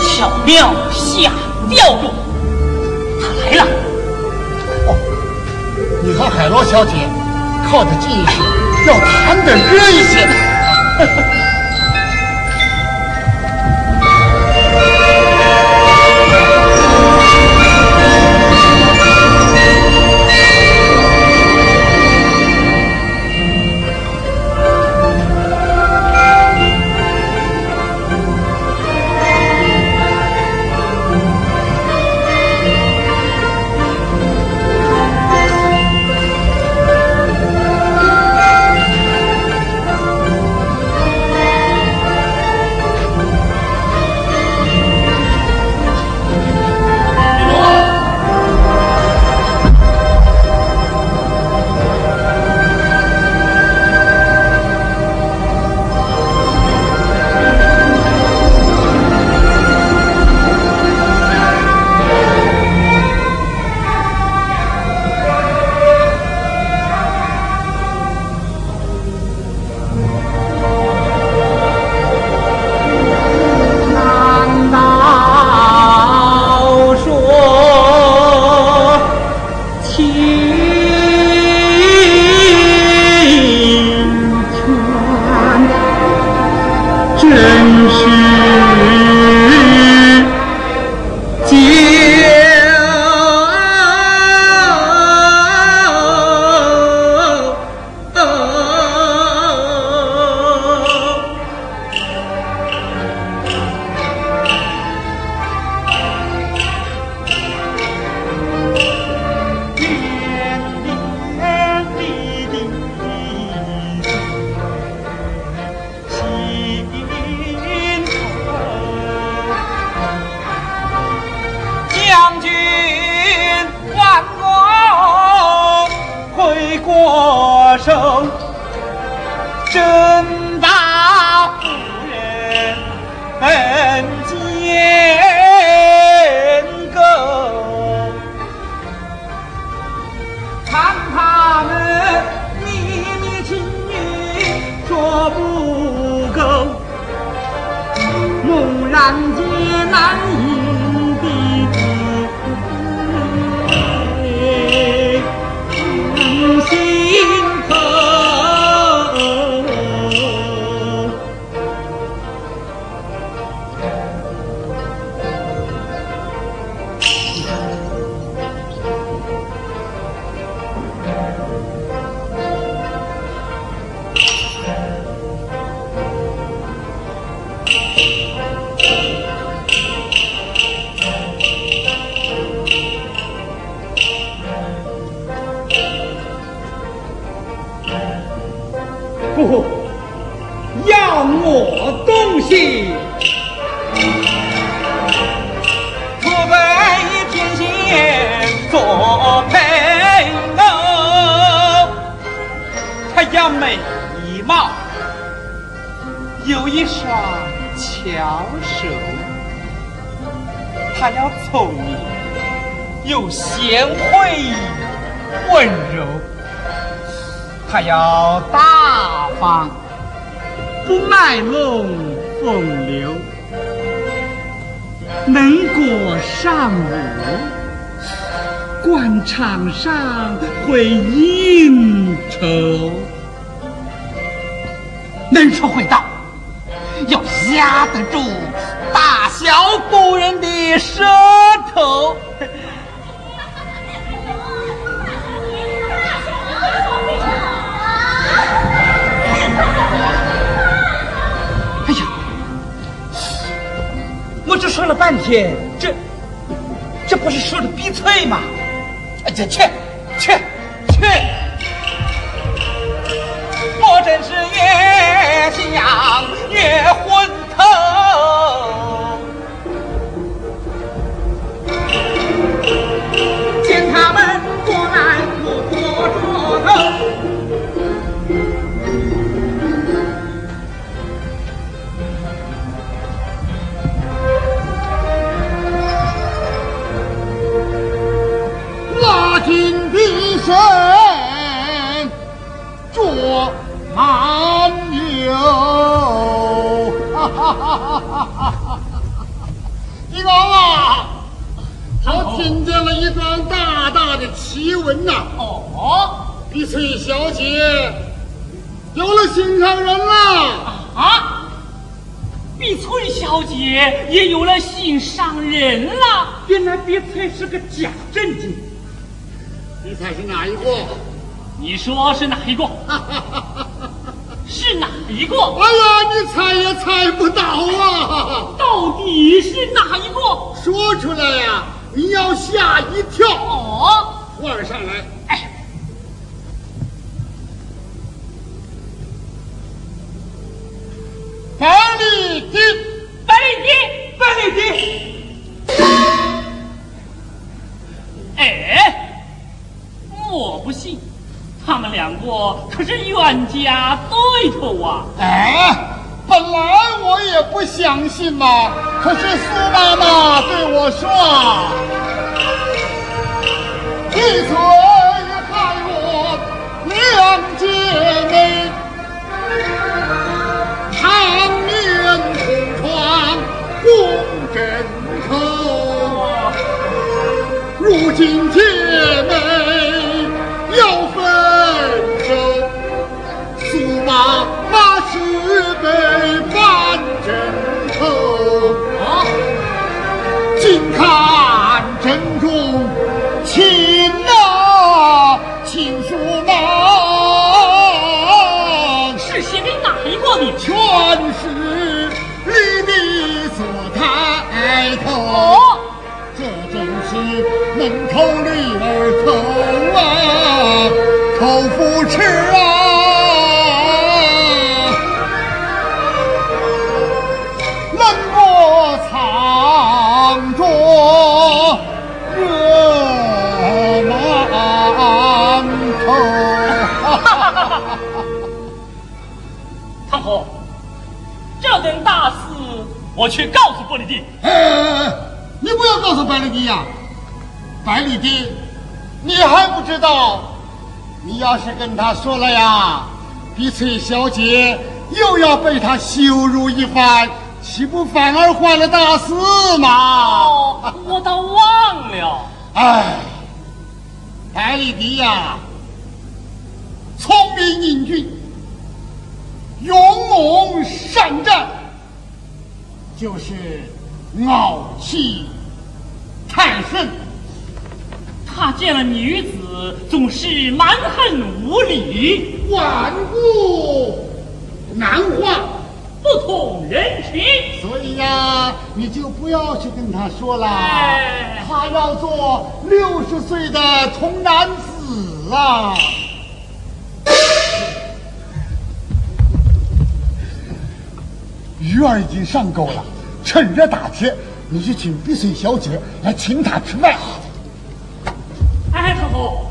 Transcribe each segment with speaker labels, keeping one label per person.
Speaker 1: 巧妙下调度。他来了。
Speaker 2: 哦，你和海螺小姐靠得近一些，要谈得热一些。美貌，有一双巧手。她要聪明又贤惠温柔，她要大方不卖弄风流，能歌善舞，官场上会应酬。能说会道。要压得住大小夫人的舌头。哎呀我这说了半天这这不是说的逼脆吗？哎这去去去我真是也想越昏头见他们过来我坐着头
Speaker 3: 拉紧必胜 李老啊，我听见了一桩大大的奇闻呐。
Speaker 1: 哦，
Speaker 3: 碧翠小姐有了心上人了。
Speaker 1: 啊，碧翠小姐也有了心上人了。
Speaker 2: 原来碧翠是个假正经。
Speaker 3: 你猜是哪一个？
Speaker 1: 你说是哪一个？是哪一个？
Speaker 3: 哎呀，你猜也猜不到啊！
Speaker 1: 到底是哪一个？
Speaker 3: 说出来呀，你要吓一跳。
Speaker 1: 哦，
Speaker 3: 换上来。
Speaker 1: 哎，
Speaker 3: 百里地，
Speaker 1: 百里地，百里地。哎，我不信。他们两个可是冤家对头啊！
Speaker 3: 哎，本来我也不相信嘛，可是苏妈妈对我说：“一嘴害我两姐妹，常年同床共枕头，如今姐妹要分。”妈妈是被反枕头啊，近看正中亲啊亲叔们，
Speaker 1: 是写给哪一个的？
Speaker 3: 全是你的所抬头，
Speaker 1: 哦，
Speaker 3: 这真是门头里儿头啊，口福吃啊。
Speaker 1: 我去告诉百里迪。
Speaker 3: 哎哎哎，你不要告诉百里迪呀，百里迪，你还不知道，你要是跟他说了呀，碧翠小姐又要被他羞辱一番。岂不反而坏了大事吗？
Speaker 1: 哦，我倒忘了。
Speaker 3: 哎，百里迪呀，聪明英俊，勇猛善战，就是傲气太盛。
Speaker 1: 他见了女子总是蛮横无理，
Speaker 3: 顽固难化。
Speaker 1: 不通人情，
Speaker 3: 所以呀，你就不要去跟他说了。
Speaker 1: 哎、
Speaker 3: 他要做六十岁的童男子啊！鱼儿已经上钩了，趁热打铁，你去请碧水小姐来请他吃饭。
Speaker 1: 哎，太后。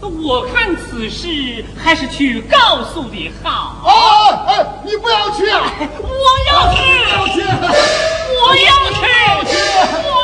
Speaker 1: 我看此事还是去告诉的好。
Speaker 3: 啊，哎，你不要去啊！
Speaker 1: 我要去，
Speaker 3: 要去，
Speaker 1: 我要去，我要去，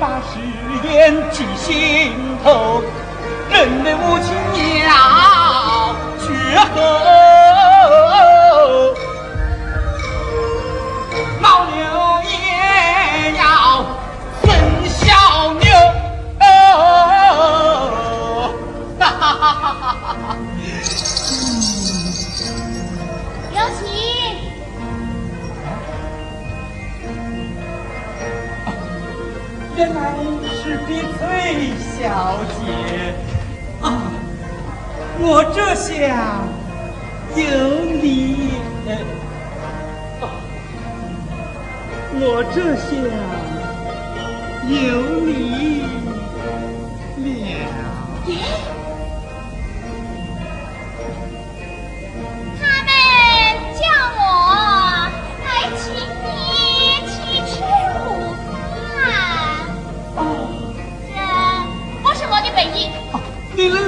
Speaker 2: 把誓言记心头？人的无情是碧翠小姐啊！我这下有你，我这下有你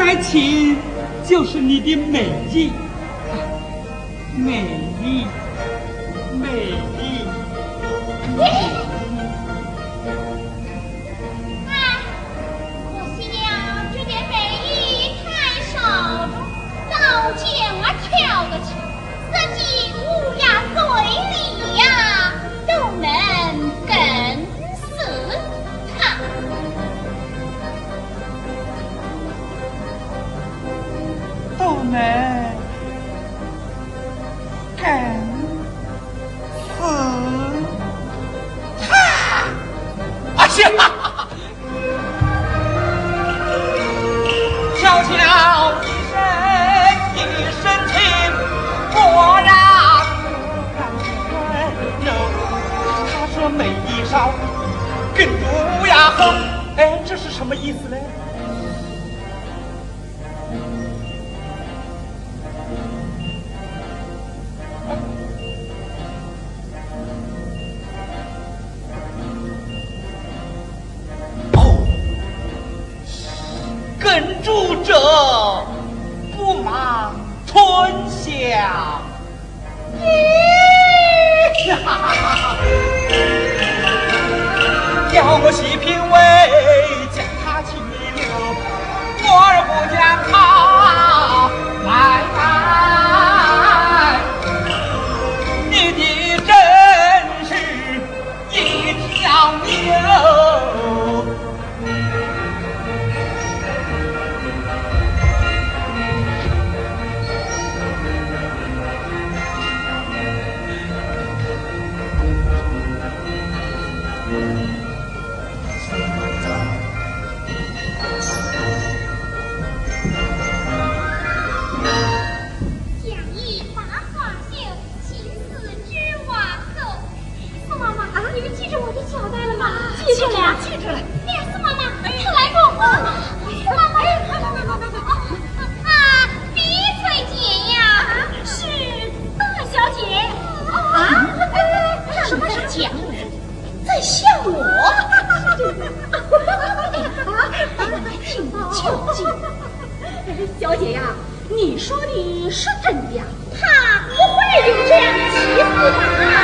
Speaker 2: 来请，就是你的美意，美丽，美小
Speaker 4: 姐 小姐呀
Speaker 2: 你说
Speaker 4: 的是真的
Speaker 5: 呀
Speaker 4: 怕不会有这样的
Speaker 2: 奇子吧？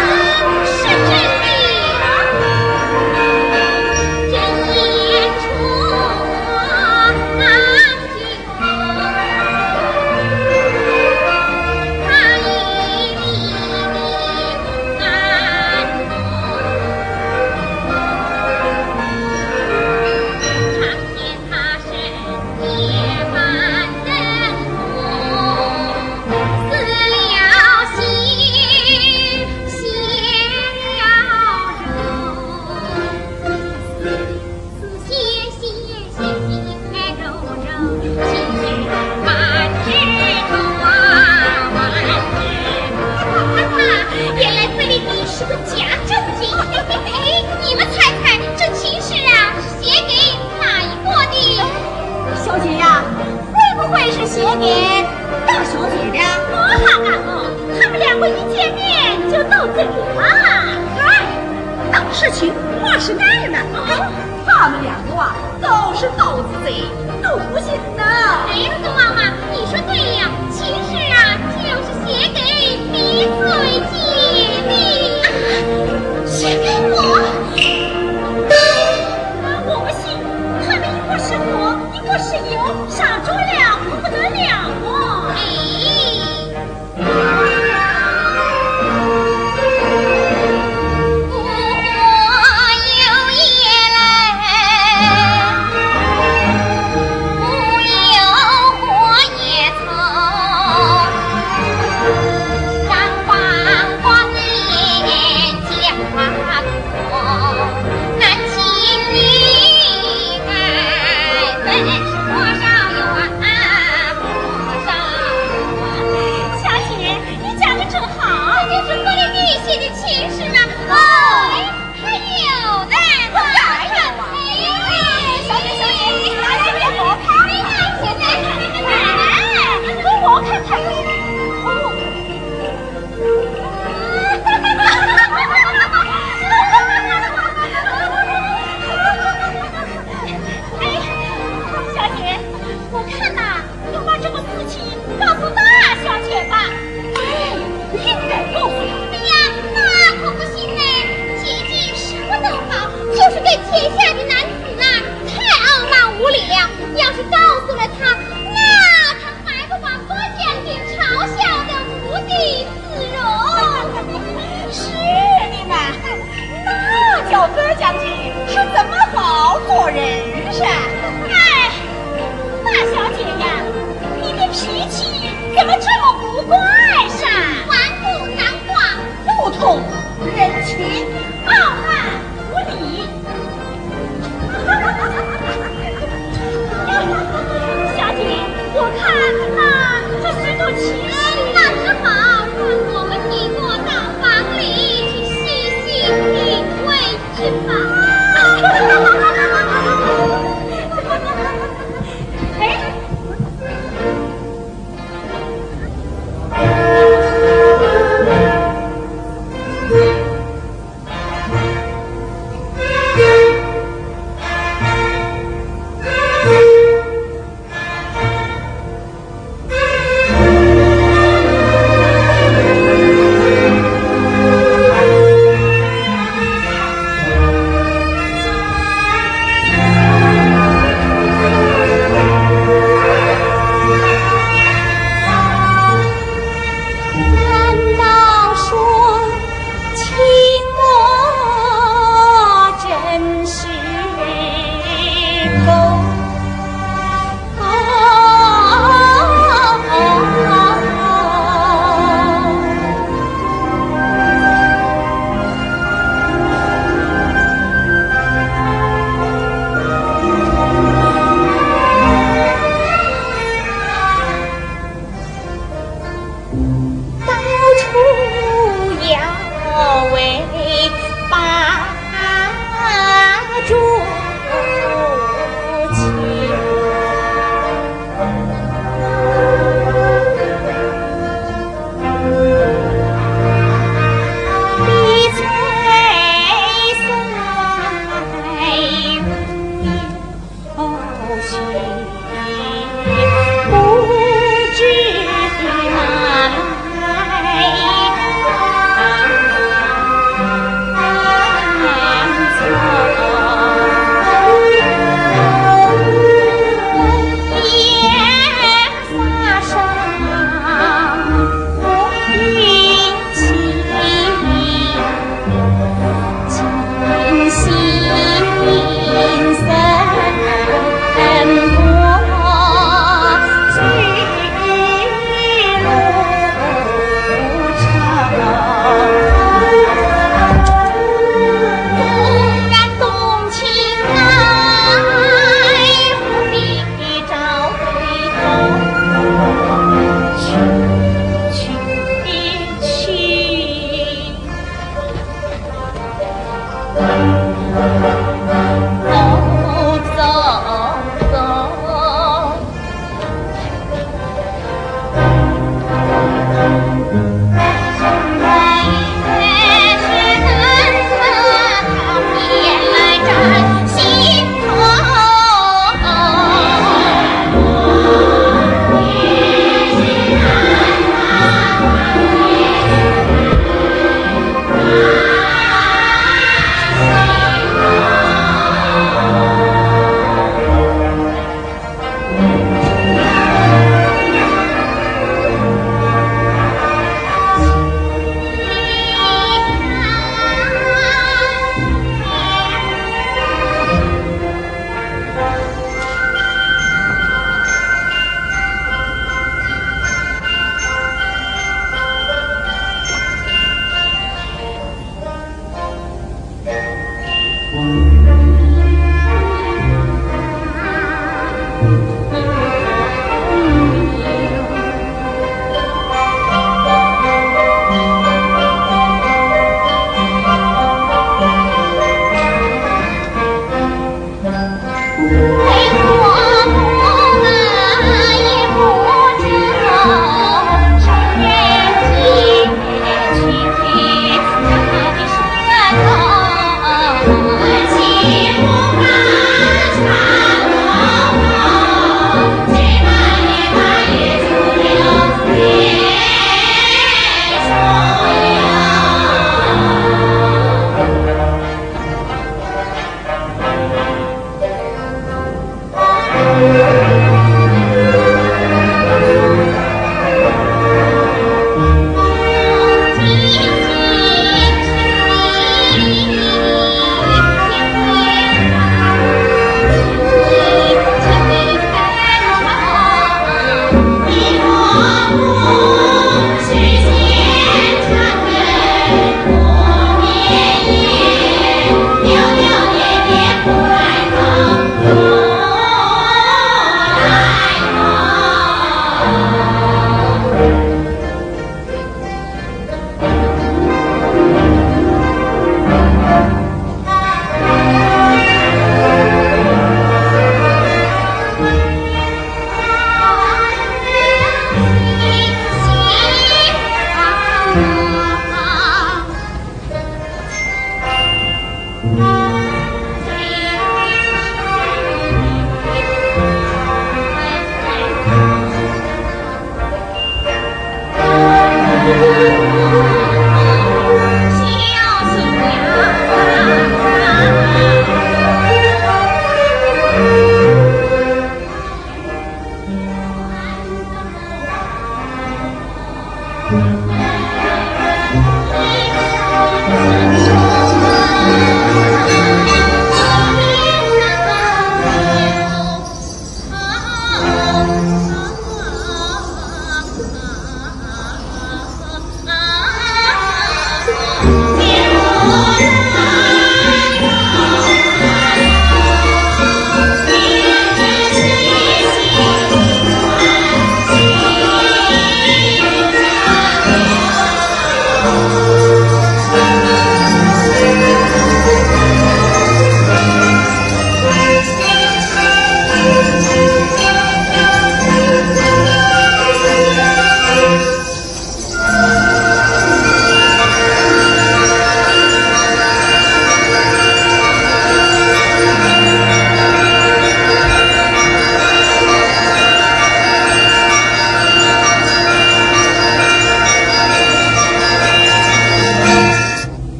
Speaker 2: Música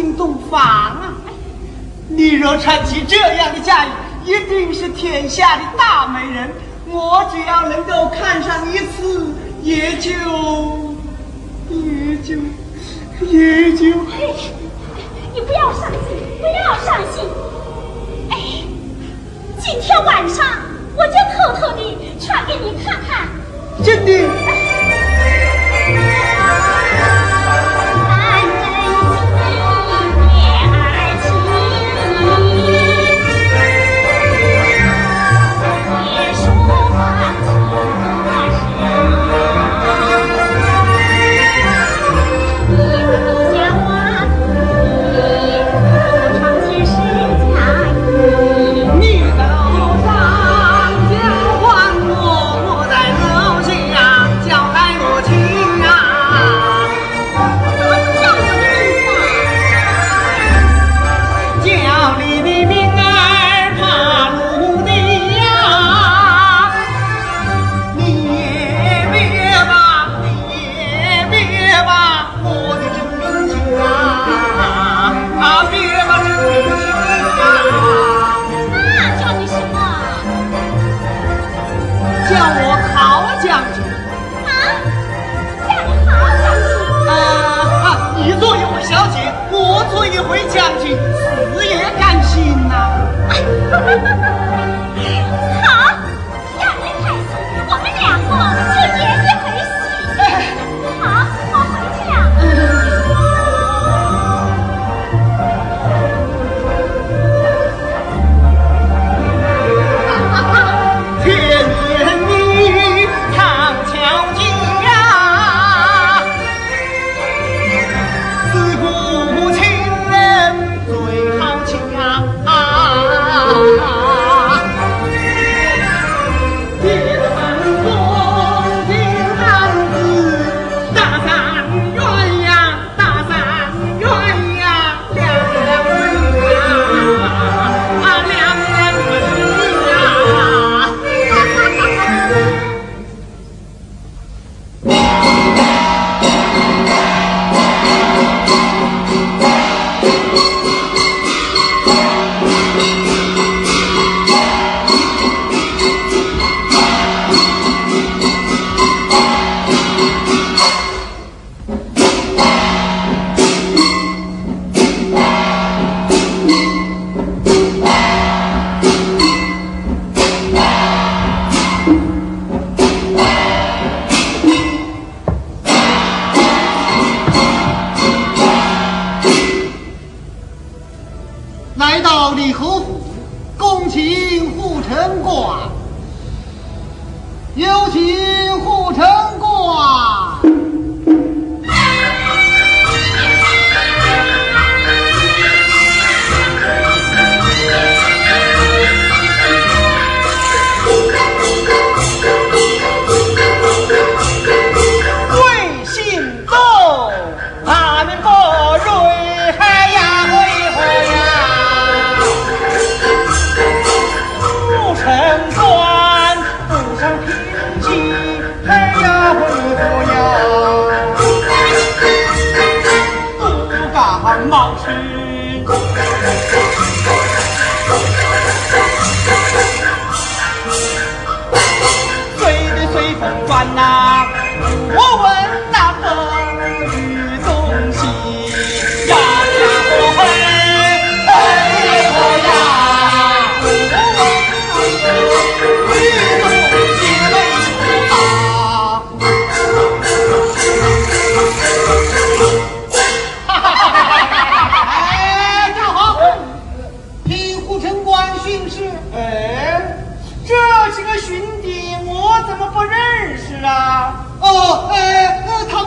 Speaker 2: 进洞房啊，你若穿起这样的嫁衣，一定是天下的大美人，我只要能够看上一次，也就也就也。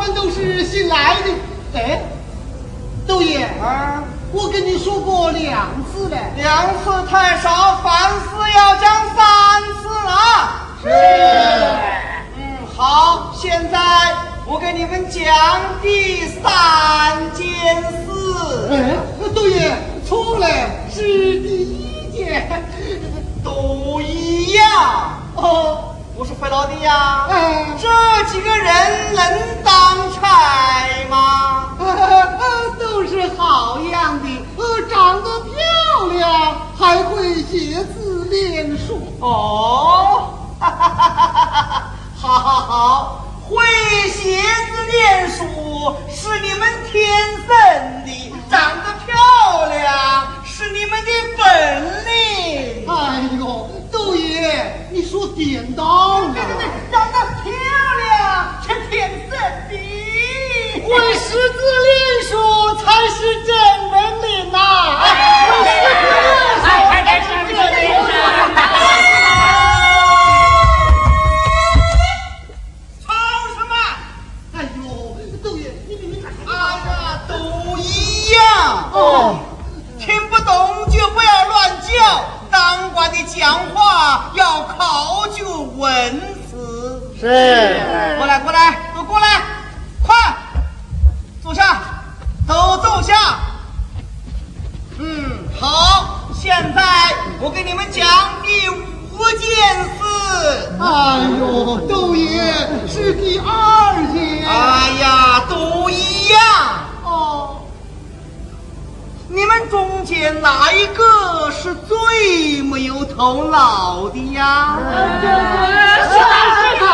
Speaker 4: 们
Speaker 3: 都是新来的。
Speaker 2: 哎，
Speaker 3: 豆爷，
Speaker 2: 啊，
Speaker 3: 我跟你说过两次了。
Speaker 2: 两次太少，凡事要讲三次啊。
Speaker 3: 是。
Speaker 2: 嗯，好，现在我给你们讲第三件事。
Speaker 3: 哎，豆爷错了，是第一件。
Speaker 2: 都一样哦。我说费老弟呀，
Speaker 3: 嗯
Speaker 2: 这几个人能当差吗？
Speaker 3: 呃，都是好样的，呃，长得漂亮，还会写字练书。
Speaker 2: 哦，哈哈哈哈哈哈！好好好，会写字练书是你们天生的，长得漂亮是你们的本领。
Speaker 3: 哎呦，豆爷，你说点到了。
Speaker 2: 对对对，长得漂亮是天生的。
Speaker 3: 会识字练书才是真本领呐、哎会识字练书
Speaker 1: 哎，快点上这里
Speaker 2: 吵什么？
Speaker 3: 哎呦，窦爷，你你你，
Speaker 2: 哎呀，都一样
Speaker 3: 哦。
Speaker 2: 要，当官的讲话要考究文辞。
Speaker 3: 是
Speaker 2: 过来，过来，都过来，快坐下，都坐下。嗯，好，现在我给你们讲第五件事。
Speaker 3: 哎呦，窦爷是第二
Speaker 2: 中间哪一个是最没有头脑的呀？
Speaker 1: 是他是他，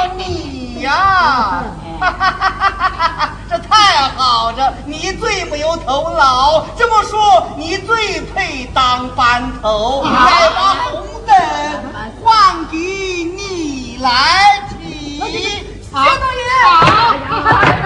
Speaker 2: 哦，你呀，这太好了，你最没有头脑。这么说，你最配当班头。来把红灯换给你来提。薛大爷。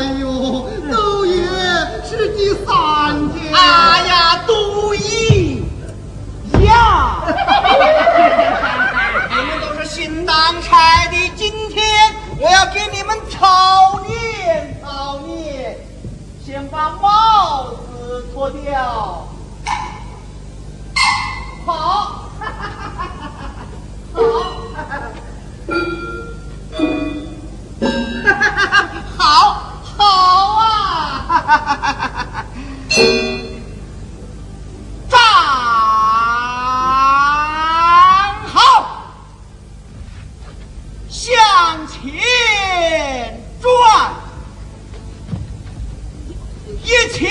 Speaker 2: 哎
Speaker 3: 呦，都爷是第三天。
Speaker 2: 哎呀，都一样。你们都是新当差的，今天我要给你们操练操练。先把帽子脱掉。好，站好向前转一起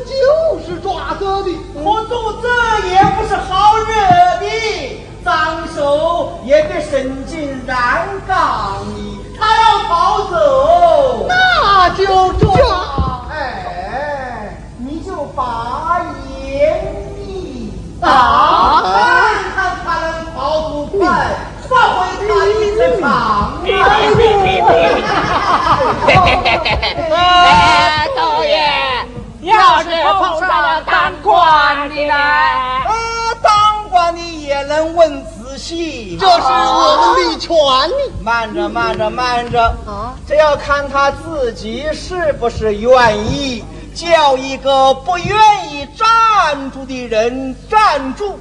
Speaker 3: 就是抓走的。
Speaker 2: 我肚子也不是好惹的，脏手也别伸进染缸里。他要跑走，
Speaker 3: 那就抓。
Speaker 2: 哎，你就把眼一
Speaker 3: 啊
Speaker 2: 看看他能跑多快，发挥他一的长
Speaker 1: 别别别别
Speaker 6: 哎，导演，要是碰上了当官的呢？
Speaker 2: 呃，当官的也能问仔细，
Speaker 3: 这是我们的权利。
Speaker 2: 慢着，慢着，慢着啊！这要看他自己是不是愿意叫一个不愿意站住的人站住，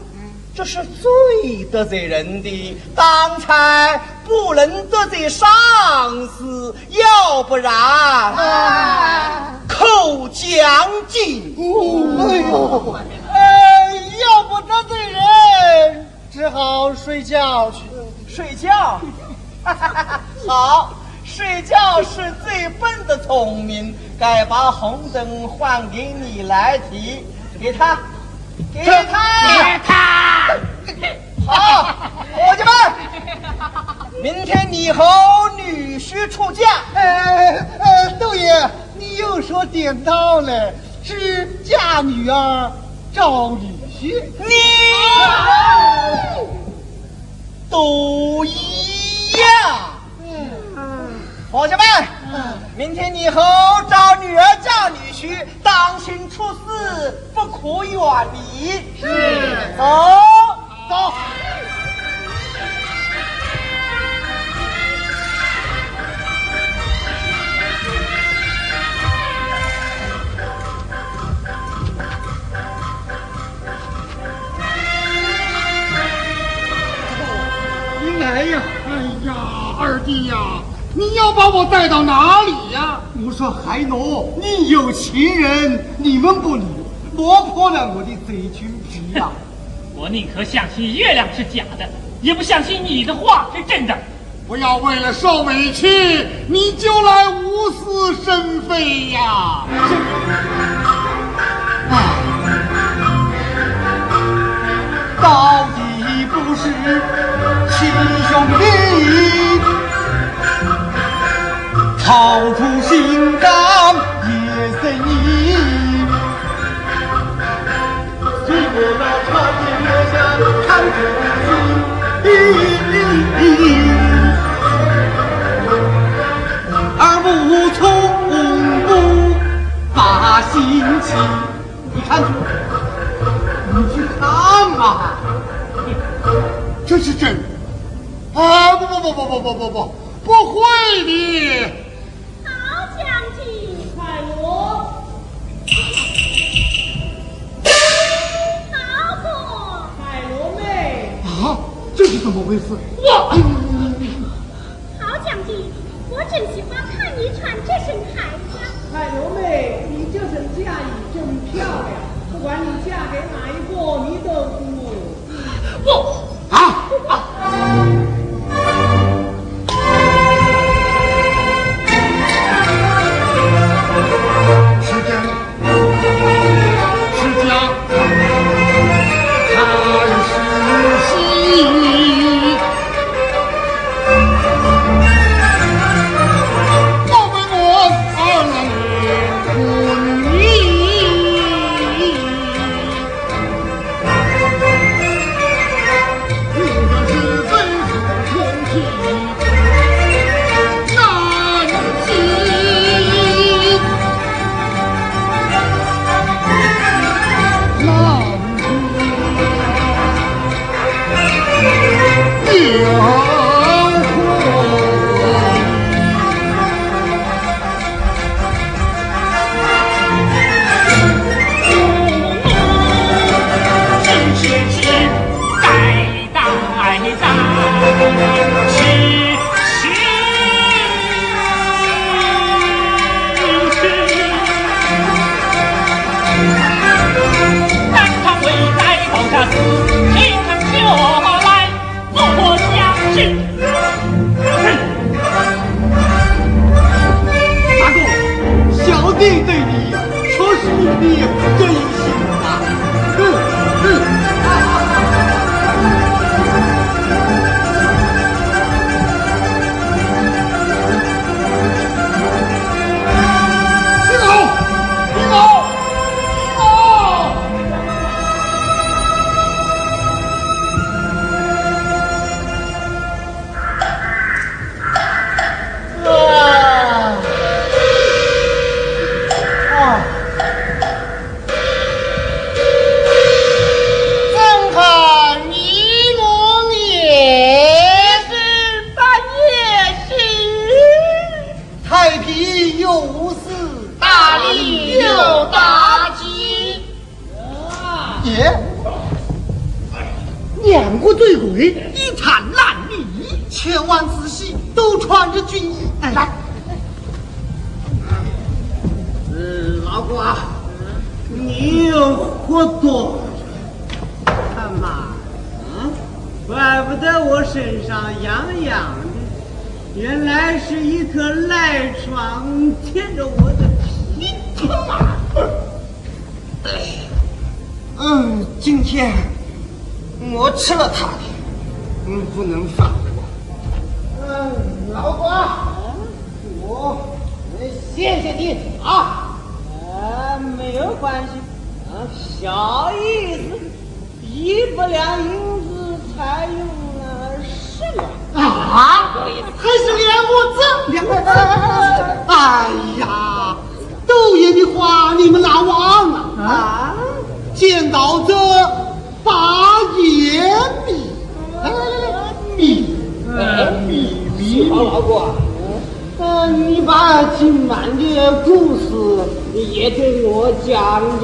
Speaker 2: 这是最得罪人的。当差不能得罪上司，要不然啊扣奖金。
Speaker 3: 哎呦，哎，要不得罪人，只好睡觉去。
Speaker 2: 睡觉，好，睡觉是最笨的聪明，该把红灯换给你来提，给他，给他，给
Speaker 1: 他，
Speaker 2: 好，伙计们，明天你和女婿出嫁，
Speaker 3: 哎呃，豆爷，你又说点到了，是嫁女儿找女婿。
Speaker 2: 你都一样。伙计们，明天你和找女儿嫁女婿，当心出事，不可远离。是，走走。
Speaker 3: 来呀！哎呀，二弟呀，你要把我带到哪里呀？我说海奴，你有情人，你们不理，磨破了我的嘴裙皮呀！
Speaker 1: 我宁可相信月亮是假的，也不相信你的话是真的。
Speaker 3: 不要为了受委屈，你就来无私生非呀！啊，到底不是亲兄弟，掏出心肝也随你。而无从不把心起。你看，你去看嘛，这是真的。啊，不不不不不不不不，不会的。这是怎么回事？
Speaker 1: 我
Speaker 4: 好将军，我真喜欢看你穿这身铠甲。
Speaker 6: 哎呦妹，你这身嫁衣真漂亮，不
Speaker 3: 管你嫁给哪一个，你都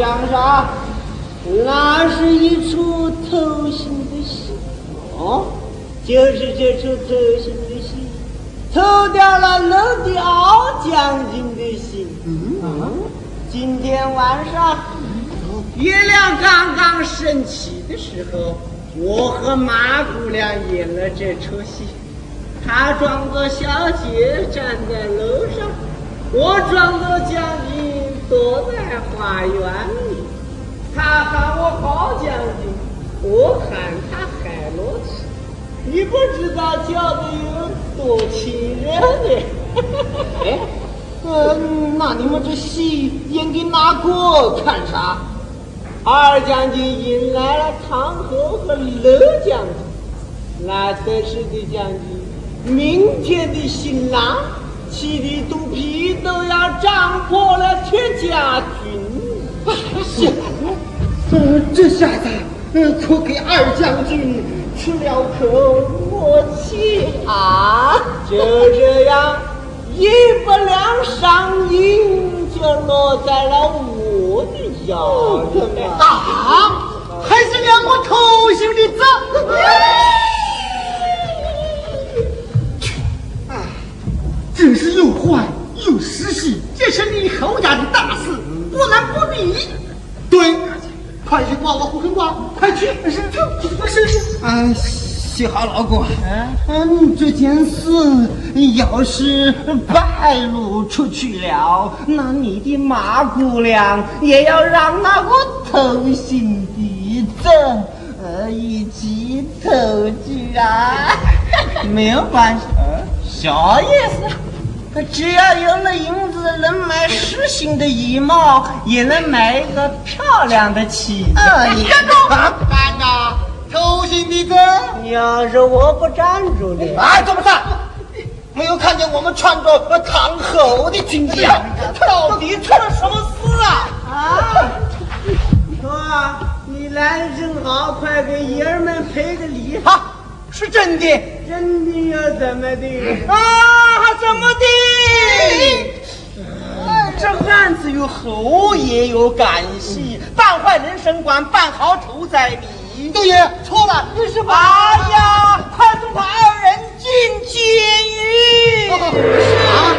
Speaker 2: 讲啥？那是一出偷心的戏，哦，就是这出偷心的戏，偷掉了楼的敖将军的心。嗯，今天晚上月亮刚刚升起的时候，我和马姑娘演了这出戏。她装作小姐站在楼上，我装作将军躲在花园里。他喊我好将军，我喊他海螺子。你不知道叫的有多亲热呢。哎，呃，那你们这戏演给哪个看啥？二将军引来了唐侯和乐将军，那得势的将军，明天的新郎，气得肚皮都要胀破了铁甲军。
Speaker 3: 行，呃，这下子，可给二将军
Speaker 2: 吃了口默契啊！就这样，一不两上瘾就落在了我的腰上。
Speaker 3: 啊，还是两个偷心的字。真是又坏又失信，这是你侯家的大事，不能不理。对，
Speaker 4: 快去挂我护身卦，快去！是是是。
Speaker 2: 嗯，幸好老公，
Speaker 4: 嗯，这件事要是败露出去了，那你的马姑娘也要让那个偷心的子呃一起偷去啊！
Speaker 2: 没有关系，啥意思？只要有了银子，能买实心的衣帽，也能买一个漂亮的妻子。
Speaker 4: 站住！站着！偷心的你，
Speaker 2: 要是我不站住你，
Speaker 4: 哎，怎么站？没有看见我们穿着唐侯的军衣啊？到底出了什么事啊？
Speaker 2: 啊！哥，你来的正好，快给爷儿们赔个礼。
Speaker 4: 好，是真的。
Speaker 2: 真的呀怎么的？
Speaker 4: 啊，怎么的？
Speaker 2: 这案子与侯爷有干系，办坏人生官，办好仇在你。
Speaker 4: 六爷错了，
Speaker 2: 你是哎呀，快送他二人进监狱！
Speaker 4: 啊！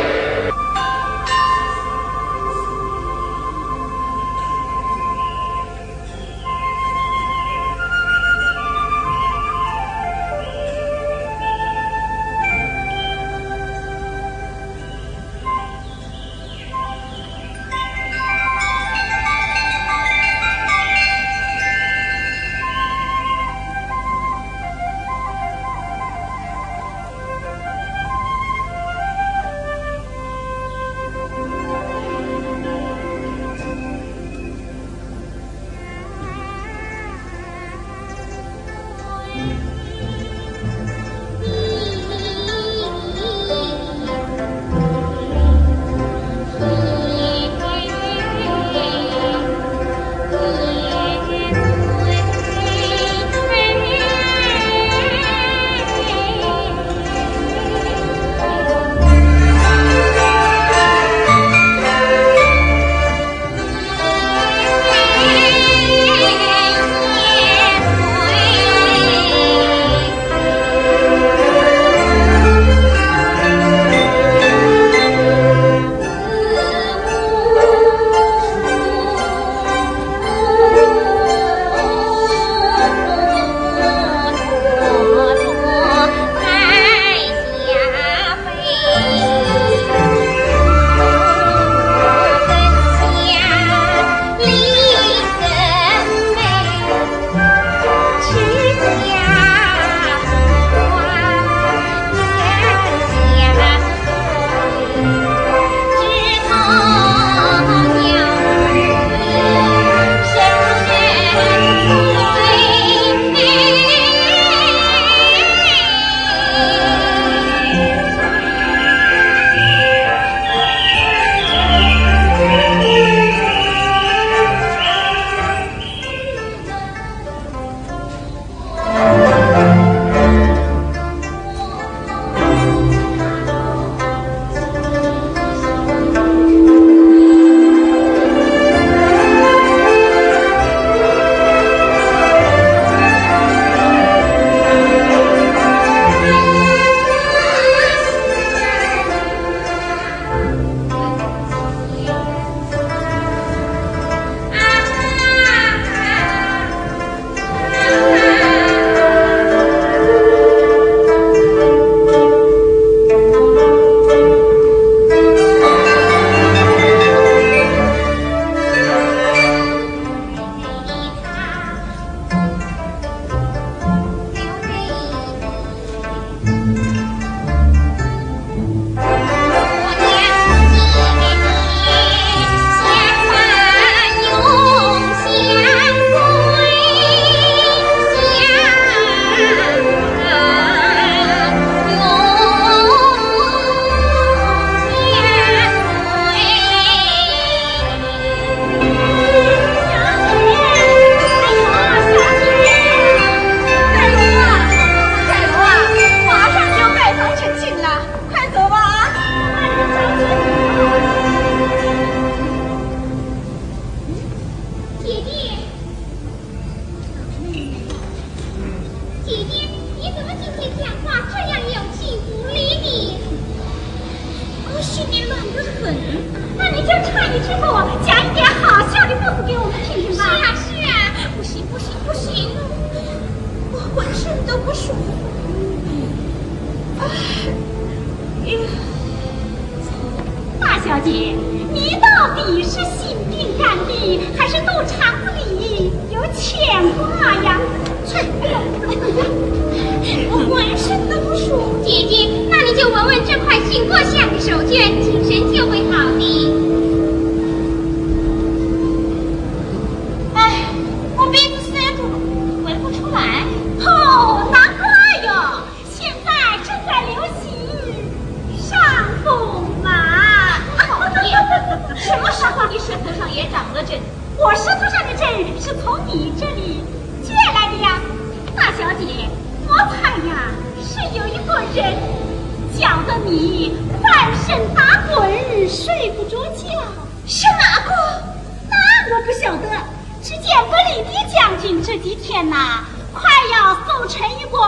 Speaker 7: 这
Speaker 4: 几天呐，快要送成一个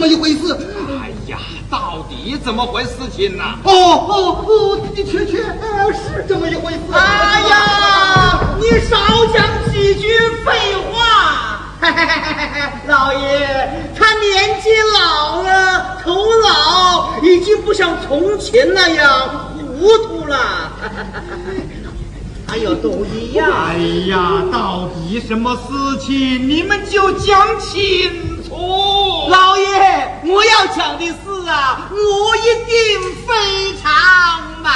Speaker 6: 么一回事。哎呀，到底怎么回事情呢？
Speaker 3: 哦哦哦，的确确，呃，是这么一回事。
Speaker 2: 哎呀，你少讲几句废话！老爷，他年纪老了，头脑已经不像从前那样糊涂了。哎呦，都一样。
Speaker 6: 哎呀，到底什么事情？你们就讲清楚。
Speaker 2: 老爷，我要讲的是啊，我一定非常满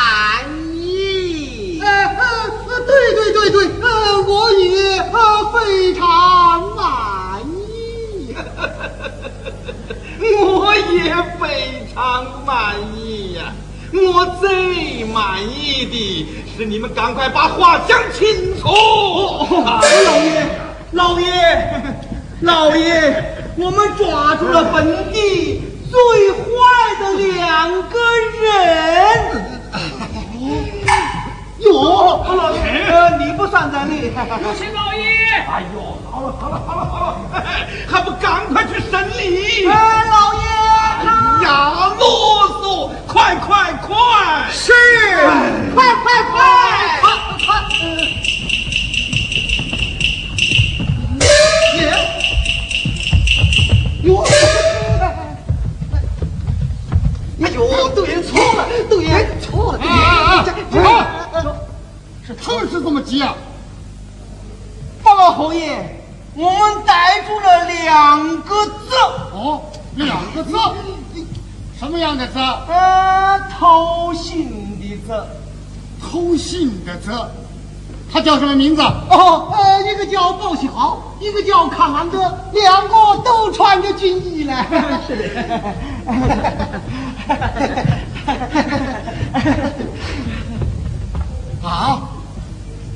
Speaker 2: 意。
Speaker 3: 呃呃呃，对对对对，呃，我也呃非常满意。
Speaker 6: 我也非常满意呀、我最满意的是你们赶快把话讲清楚。啊
Speaker 2: 老爷，老爷，老爷，我们抓住了本地最坏的两个人。
Speaker 3: 哟，
Speaker 2: 老爷，你不算在内。
Speaker 1: 请老爷。
Speaker 6: 哎呦，好了好了好了好了，还不赶快去审理？
Speaker 2: 哎，老爷，
Speaker 6: 呀，啰嗦，快快快！
Speaker 2: 是，快快快！
Speaker 3: 哟，哎呦，对爷错了，对爷错了，对爷，
Speaker 8: 啊啊啊是他们是这么急啊？
Speaker 2: 报告侯爷，我们逮住了。两个字，
Speaker 8: 哦，两个字，什么样的字？
Speaker 2: 呃，偷信的字。
Speaker 8: 偷信的字。他叫什么名字？
Speaker 3: 哦，呃，一个叫鲍喜豪，一个叫康安德，两个都穿着军衣呢。是的。
Speaker 8: 啊，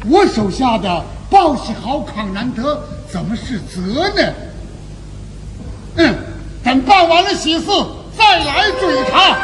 Speaker 8: 我手下的鲍喜豪、康南德怎么是责呢？嗯，等办完了喜事再来追查。